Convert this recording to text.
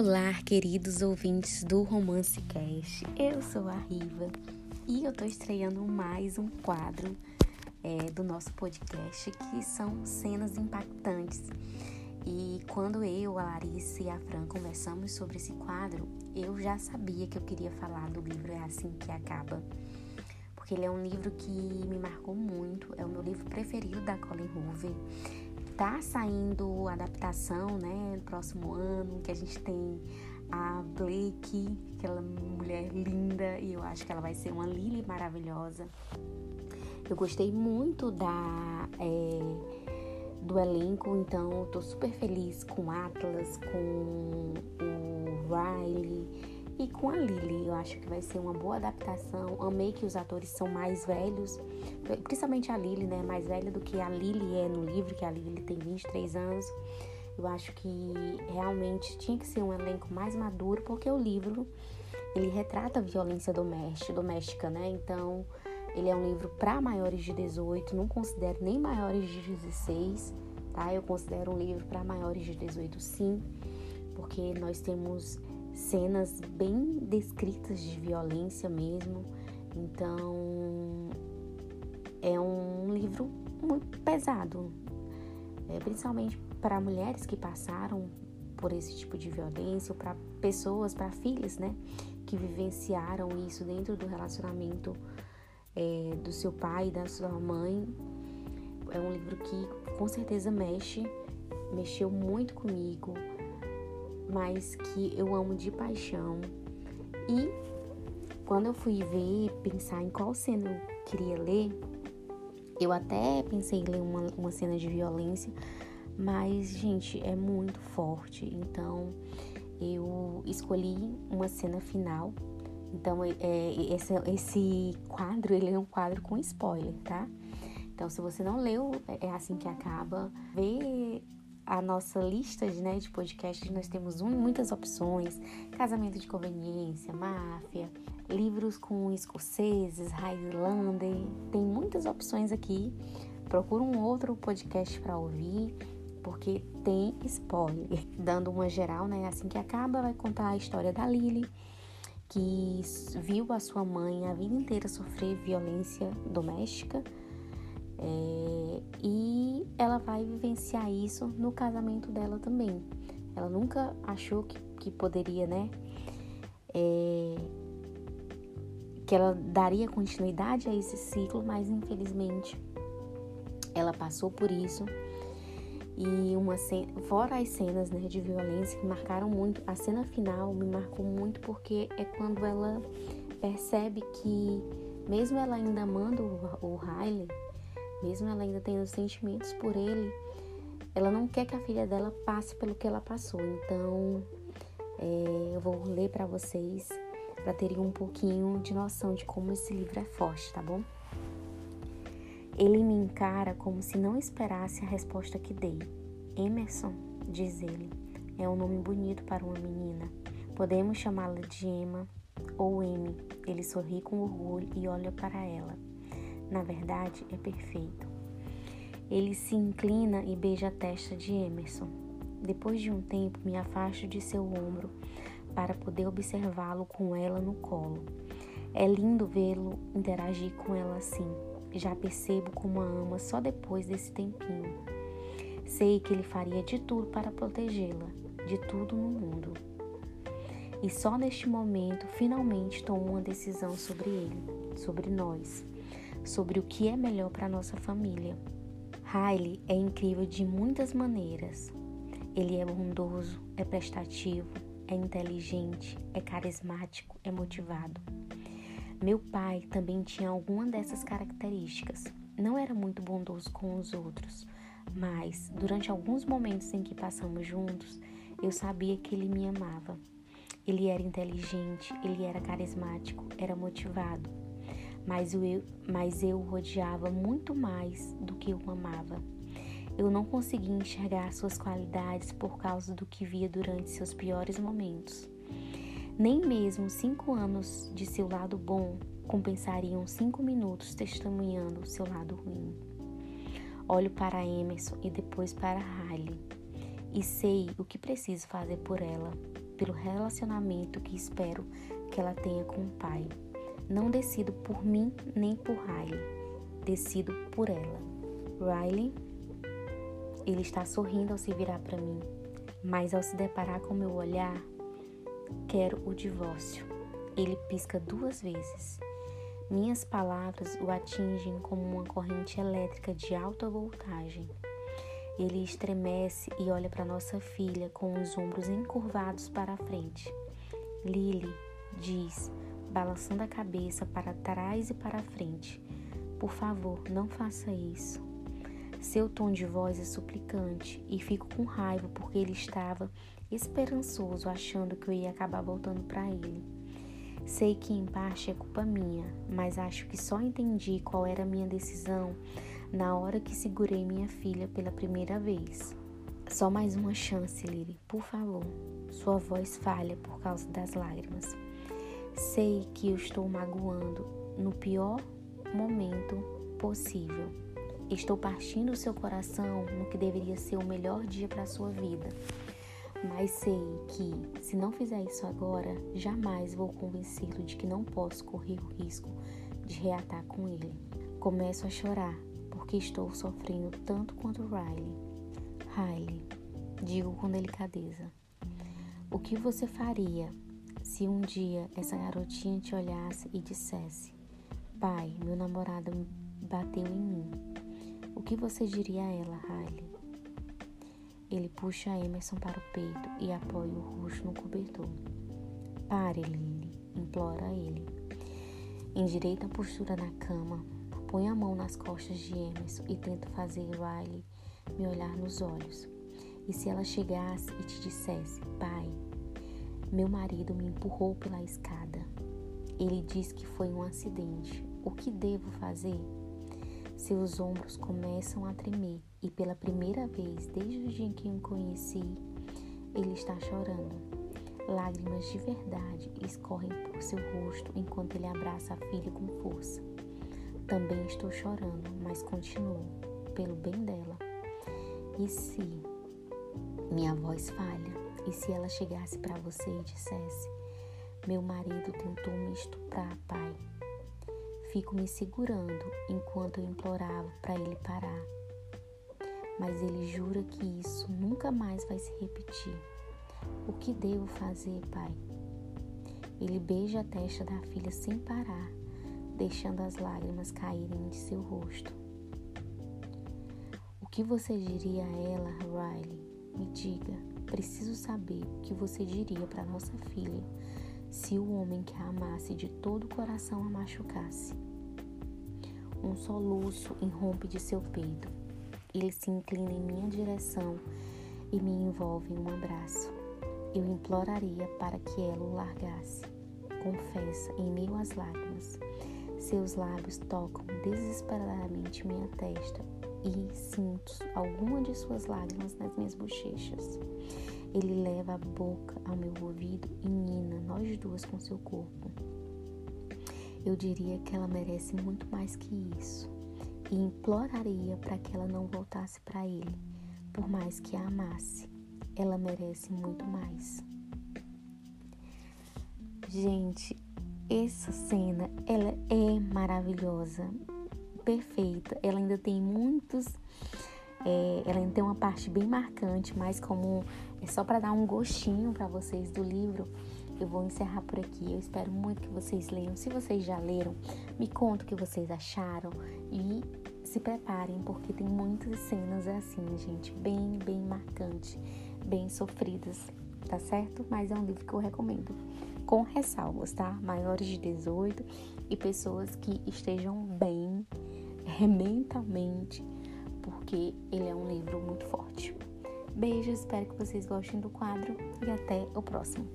Olá, queridos ouvintes do Romance Cast. Eu sou a Riva e eu tô estreando mais um quadro é, do nosso podcast que são cenas impactantes. E quando eu, a Larissa e a Fran conversamos sobre esse quadro, eu já sabia que eu queria falar do livro É Assim Que Acaba. Porque ele é um livro que me marcou muito, é o meu livro preferido da Colin Hoover tá saindo adaptação, né, no próximo ano, que a gente tem a Blake, aquela mulher linda, e eu acho que ela vai ser uma Lily maravilhosa. Eu gostei muito da é, do elenco, então eu tô super feliz com Atlas, com o Riley e com a Lily, eu acho que vai ser uma boa adaptação. Amei que os atores são mais velhos, principalmente a Lily, né? Mais velha do que a Lily é no livro, que a Lily tem 23 anos. Eu acho que realmente tinha que ser um elenco mais maduro, porque o livro ele retrata a violência doméstica, doméstica, né? Então, ele é um livro para maiores de 18, não considero nem maiores de 16, tá? Eu considero um livro para maiores de 18, sim, porque nós temos cenas bem descritas de violência mesmo. Então é um livro muito pesado, é, principalmente para mulheres que passaram por esse tipo de violência, ou para pessoas, para filhas, né, que vivenciaram isso dentro do relacionamento é, do seu pai e da sua mãe. É um livro que com certeza mexe, mexeu muito comigo mas que eu amo de paixão. E quando eu fui ver, pensar em qual cena eu queria ler, eu até pensei em ler uma, uma cena de violência, mas, gente, é muito forte. Então, eu escolhi uma cena final. Então, é, é, esse, esse quadro, ele é um quadro com spoiler, tá? Então, se você não leu, é, assim que acaba. Vê a nossa lista né, de podcasts, nós temos muitas opções: Casamento de Conveniência, Máfia, livros com escoceses, Highlander. Tem muitas opções aqui. Procura um outro podcast para ouvir, porque tem spoiler. Dando uma geral, né? Assim que acaba, vai contar a história da Lily, que viu a sua mãe a vida inteira sofrer violência doméstica é, ela vai vivenciar isso no casamento dela também. Ela nunca achou que, que poderia, né? É, que ela daria continuidade a esse ciclo, mas infelizmente ela passou por isso. E uma cena, fora as cenas né, de violência que marcaram muito, a cena final me marcou muito porque é quando ela percebe que, mesmo ela ainda amando o, o Riley, mesmo ela ainda tendo sentimentos por ele, ela não quer que a filha dela passe pelo que ela passou. Então, é, eu vou ler para vocês para terem um pouquinho de noção de como esse livro é forte, tá bom? Ele me encara como se não esperasse a resposta que dei. Emerson, diz ele, é um nome bonito para uma menina. Podemos chamá-la de Emma ou M. Ele sorri com orgulho e olha para ela na verdade, é perfeito. Ele se inclina e beija a testa de Emerson. Depois de um tempo, me afasto de seu ombro para poder observá-lo com ela no colo. É lindo vê-lo interagir com ela assim. Já percebo como a ama só depois desse tempinho. Sei que ele faria de tudo para protegê-la, de tudo no mundo. E só neste momento, finalmente tomo uma decisão sobre ele, sobre nós sobre o que é melhor para nossa família. Riley é incrível de muitas maneiras. Ele é bondoso, é prestativo, é inteligente, é carismático, é motivado. Meu pai também tinha alguma dessas características. Não era muito bondoso com os outros, mas durante alguns momentos em que passamos juntos, eu sabia que ele me amava. Ele era inteligente, ele era carismático, era motivado, mas eu, mas eu o odiava muito mais do que o amava. Eu não conseguia enxergar suas qualidades por causa do que via durante seus piores momentos. Nem mesmo cinco anos de seu lado bom compensariam cinco minutos testemunhando seu lado ruim. Olho para Emerson e depois para Halle e sei o que preciso fazer por ela. pelo relacionamento que espero que ela tenha com o pai. Não decido por mim nem por Riley, decido por ela. Riley, ele está sorrindo ao se virar para mim, mas ao se deparar com meu olhar, quero o divórcio. Ele pisca duas vezes. Minhas palavras o atingem como uma corrente elétrica de alta voltagem. Ele estremece e olha para nossa filha com os ombros encurvados para a frente. Lily diz, balançando a cabeça para trás e para frente: Por favor, não faça isso. Seu tom de voz é suplicante e fico com raiva porque ele estava esperançoso, achando que eu ia acabar voltando para ele. Sei que em parte é culpa minha, mas acho que só entendi qual era a minha decisão na hora que segurei minha filha pela primeira vez. Só mais uma chance, Lily, por favor. Sua voz falha por causa das lágrimas. Sei que eu estou magoando no pior momento possível. Estou partindo o seu coração no que deveria ser o melhor dia para a sua vida. Mas sei que, se não fizer isso agora, jamais vou convencê-lo de que não posso correr o risco de reatar com ele. Começo a chorar porque estou sofrendo tanto quanto Riley. Riley, digo com delicadeza, o que você faria se um dia essa garotinha te olhasse e dissesse: Pai, meu namorado bateu em mim. O que você diria a ela, Riley? Ele puxa Emerson para o peito e apoia o rosto no cobertor. Pare, Lily, implora ele. Endireita a postura na cama, Põe a mão nas costas de Emerson e tenta fazer Riley me olhar nos olhos. E se ela chegasse e te dissesse, pai, meu marido me empurrou pela escada. Ele diz que foi um acidente. O que devo fazer? Seus ombros começam a tremer e pela primeira vez desde o dia em que o conheci, ele está chorando. Lágrimas de verdade escorrem por seu rosto enquanto ele abraça a filha com força. Também estou chorando, mas continuo, pelo bem dela. E se minha voz falha? E se ela chegasse para você e dissesse: Meu marido tentou me estuprar, pai? Fico me segurando enquanto eu implorava para ele parar. Mas ele jura que isso nunca mais vai se repetir. O que devo fazer, pai? Ele beija a testa da filha sem parar deixando as lágrimas caírem de seu rosto. O que você diria a ela, Riley? Me diga, preciso saber o que você diria para nossa filha se o homem que a amasse de todo o coração a machucasse. Um soluço irrompe de seu peito. Ele se inclina em minha direção e me envolve em um abraço. Eu imploraria para que ela o largasse. Confessa, em meio às lágrimas, seus lábios tocam desesperadamente minha testa e sinto alguma de suas lágrimas nas minhas bochechas. Ele leva a boca ao meu ouvido e nina nós duas com seu corpo. Eu diria que ela merece muito mais que isso e imploraria para que ela não voltasse para ele, por mais que a amasse. Ela merece muito mais. Gente, essa cena, ela é maravilhosa, perfeita. Ela ainda tem muitos, é, ela ainda tem uma parte bem marcante, mas como é só para dar um gostinho para vocês do livro, eu vou encerrar por aqui. Eu espero muito que vocês leiam. Se vocês já leram, me conta o que vocês acharam e se preparem porque tem muitas cenas assim, gente, bem, bem marcantes, bem sofridas, tá certo? Mas é um livro que eu recomendo com ressalvas, tá? Maiores de 18 e pessoas que estejam bem mentalmente, porque ele é um livro muito forte. Beijo, espero que vocês gostem do quadro e até o próximo.